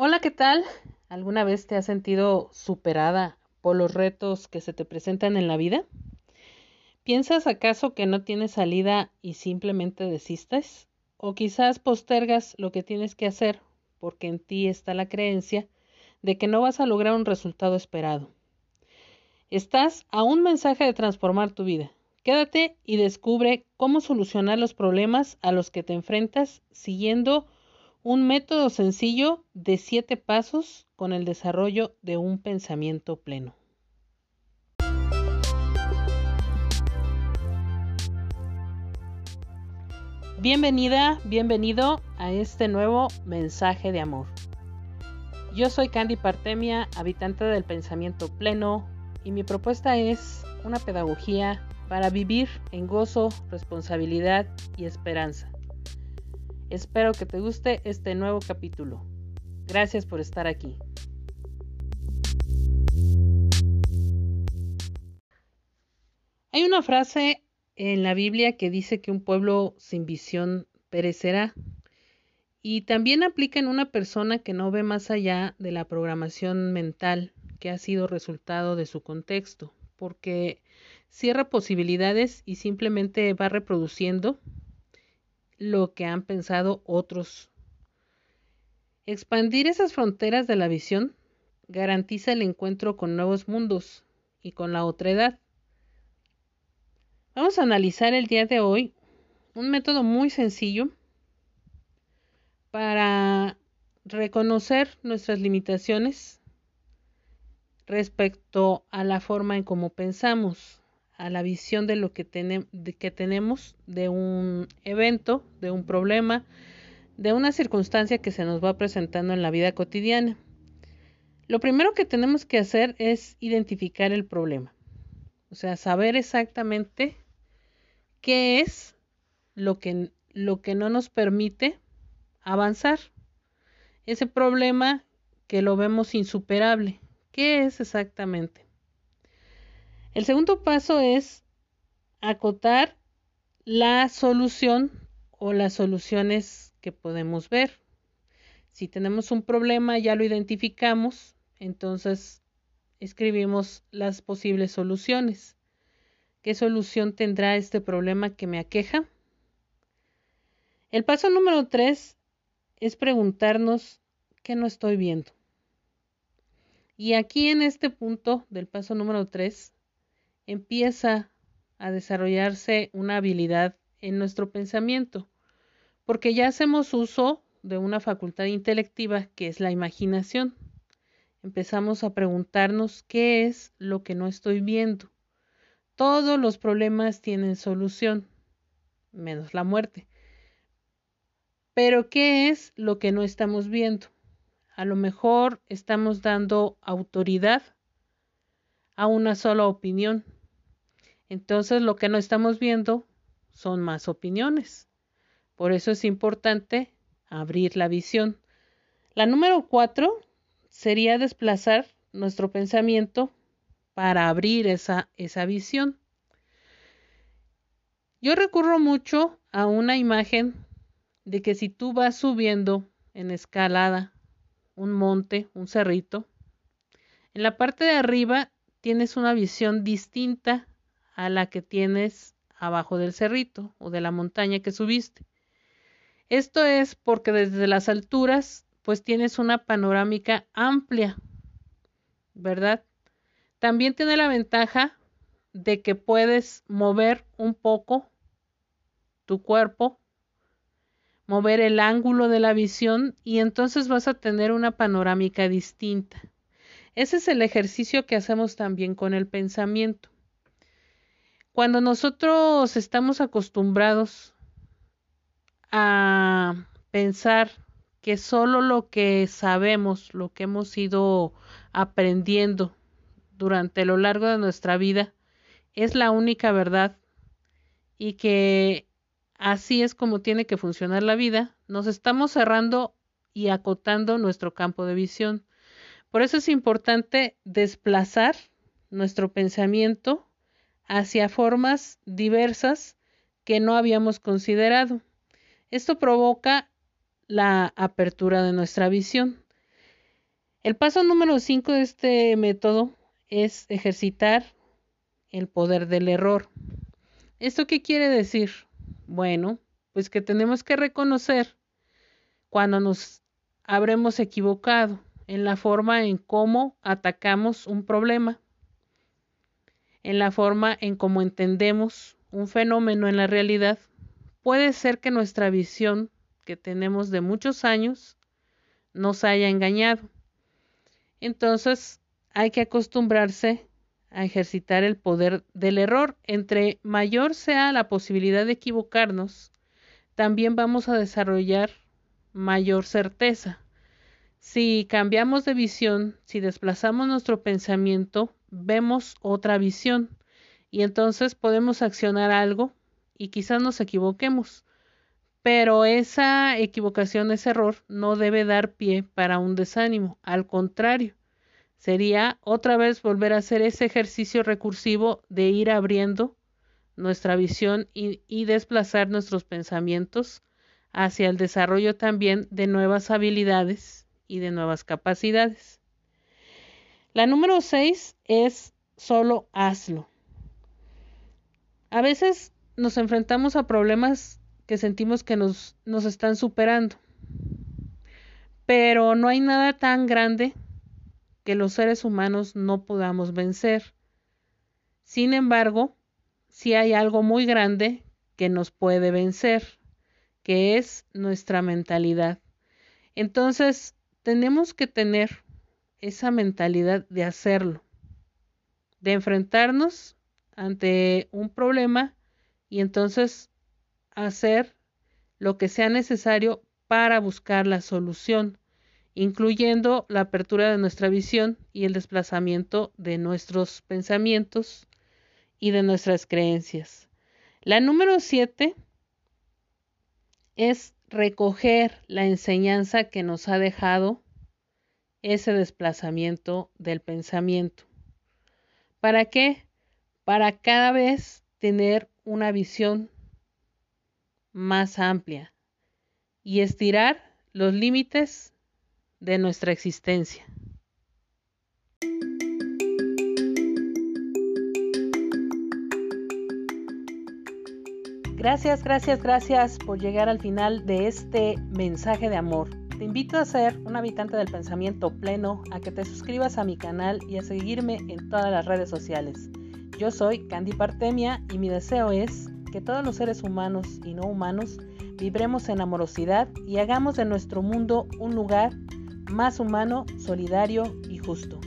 Hola, ¿qué tal? ¿Alguna vez te has sentido superada por los retos que se te presentan en la vida? ¿Piensas acaso que no tienes salida y simplemente desistes? ¿O quizás postergas lo que tienes que hacer porque en ti está la creencia de que no vas a lograr un resultado esperado? Estás a un mensaje de transformar tu vida. Quédate y descubre cómo solucionar los problemas a los que te enfrentas siguiendo un método sencillo de siete pasos con el desarrollo de un pensamiento pleno. Bienvenida, bienvenido a este nuevo mensaje de amor. Yo soy Candy Partemia, habitante del pensamiento pleno, y mi propuesta es una pedagogía para vivir en gozo, responsabilidad y esperanza Espero que te guste este nuevo capítulo. Gracias por estar aquí. Hay una frase en la Biblia que dice que un pueblo sin visión perecerá. Y también aplica en una persona que no ve más allá de la programación mental que ha sido resultado de su contexto, porque cierra posibilidades y simplemente va reproduciendo lo que han pensado otros. Expandir esas fronteras de la visión garantiza el encuentro con nuevos mundos y con la otra edad. Vamos a analizar el día de hoy un método muy sencillo para reconocer nuestras limitaciones respecto a la forma en cómo pensamos a la visión de lo que, que tenemos de un evento, de un problema, de una circunstancia que se nos va presentando en la vida cotidiana. Lo primero que tenemos que hacer es identificar el problema, o sea, saber exactamente qué es lo que, lo que no nos permite avanzar. Ese problema que lo vemos insuperable, ¿qué es exactamente? El segundo paso es acotar la solución o las soluciones que podemos ver. Si tenemos un problema, ya lo identificamos, entonces escribimos las posibles soluciones. ¿Qué solución tendrá este problema que me aqueja? El paso número tres es preguntarnos qué no estoy viendo. Y aquí en este punto del paso número tres empieza a desarrollarse una habilidad en nuestro pensamiento, porque ya hacemos uso de una facultad intelectiva que es la imaginación. Empezamos a preguntarnos qué es lo que no estoy viendo. Todos los problemas tienen solución, menos la muerte. Pero ¿qué es lo que no estamos viendo? A lo mejor estamos dando autoridad a una sola opinión entonces lo que no estamos viendo son más opiniones. Por eso es importante abrir la visión. La número cuatro sería desplazar nuestro pensamiento para abrir esa, esa visión. Yo recurro mucho a una imagen de que si tú vas subiendo en escalada un monte, un cerrito, en la parte de arriba tienes una visión distinta a la que tienes abajo del cerrito o de la montaña que subiste. Esto es porque desde las alturas pues tienes una panorámica amplia, ¿verdad? También tiene la ventaja de que puedes mover un poco tu cuerpo, mover el ángulo de la visión y entonces vas a tener una panorámica distinta. Ese es el ejercicio que hacemos también con el pensamiento. Cuando nosotros estamos acostumbrados a pensar que solo lo que sabemos, lo que hemos ido aprendiendo durante lo largo de nuestra vida, es la única verdad y que así es como tiene que funcionar la vida, nos estamos cerrando y acotando nuestro campo de visión. Por eso es importante desplazar nuestro pensamiento hacia formas diversas que no habíamos considerado. Esto provoca la apertura de nuestra visión. El paso número 5 de este método es ejercitar el poder del error. ¿Esto qué quiere decir? Bueno, pues que tenemos que reconocer cuando nos habremos equivocado en la forma en cómo atacamos un problema, en la forma en cómo entendemos un fenómeno en la realidad. Puede ser que nuestra visión que tenemos de muchos años nos haya engañado. Entonces hay que acostumbrarse a ejercitar el poder del error. Entre mayor sea la posibilidad de equivocarnos, también vamos a desarrollar mayor certeza. Si cambiamos de visión, si desplazamos nuestro pensamiento, vemos otra visión y entonces podemos accionar algo y quizás nos equivoquemos. Pero esa equivocación, ese error, no debe dar pie para un desánimo. Al contrario, sería otra vez volver a hacer ese ejercicio recursivo de ir abriendo nuestra visión y, y desplazar nuestros pensamientos hacia el desarrollo también de nuevas habilidades y de nuevas capacidades. La número 6 es solo hazlo. A veces nos enfrentamos a problemas que sentimos que nos, nos están superando, pero no hay nada tan grande que los seres humanos no podamos vencer. Sin embargo, sí hay algo muy grande que nos puede vencer que es nuestra mentalidad. Entonces, tenemos que tener esa mentalidad de hacerlo, de enfrentarnos ante un problema y entonces hacer lo que sea necesario para buscar la solución, incluyendo la apertura de nuestra visión y el desplazamiento de nuestros pensamientos y de nuestras creencias. La número siete es recoger la enseñanza que nos ha dejado ese desplazamiento del pensamiento. ¿Para qué? Para cada vez tener una visión más amplia y estirar los límites de nuestra existencia. Gracias, gracias, gracias por llegar al final de este mensaje de amor. Te invito a ser un habitante del pensamiento pleno, a que te suscribas a mi canal y a seguirme en todas las redes sociales. Yo soy Candy Partemia y mi deseo es que todos los seres humanos y no humanos vibremos en amorosidad y hagamos de nuestro mundo un lugar más humano, solidario y justo.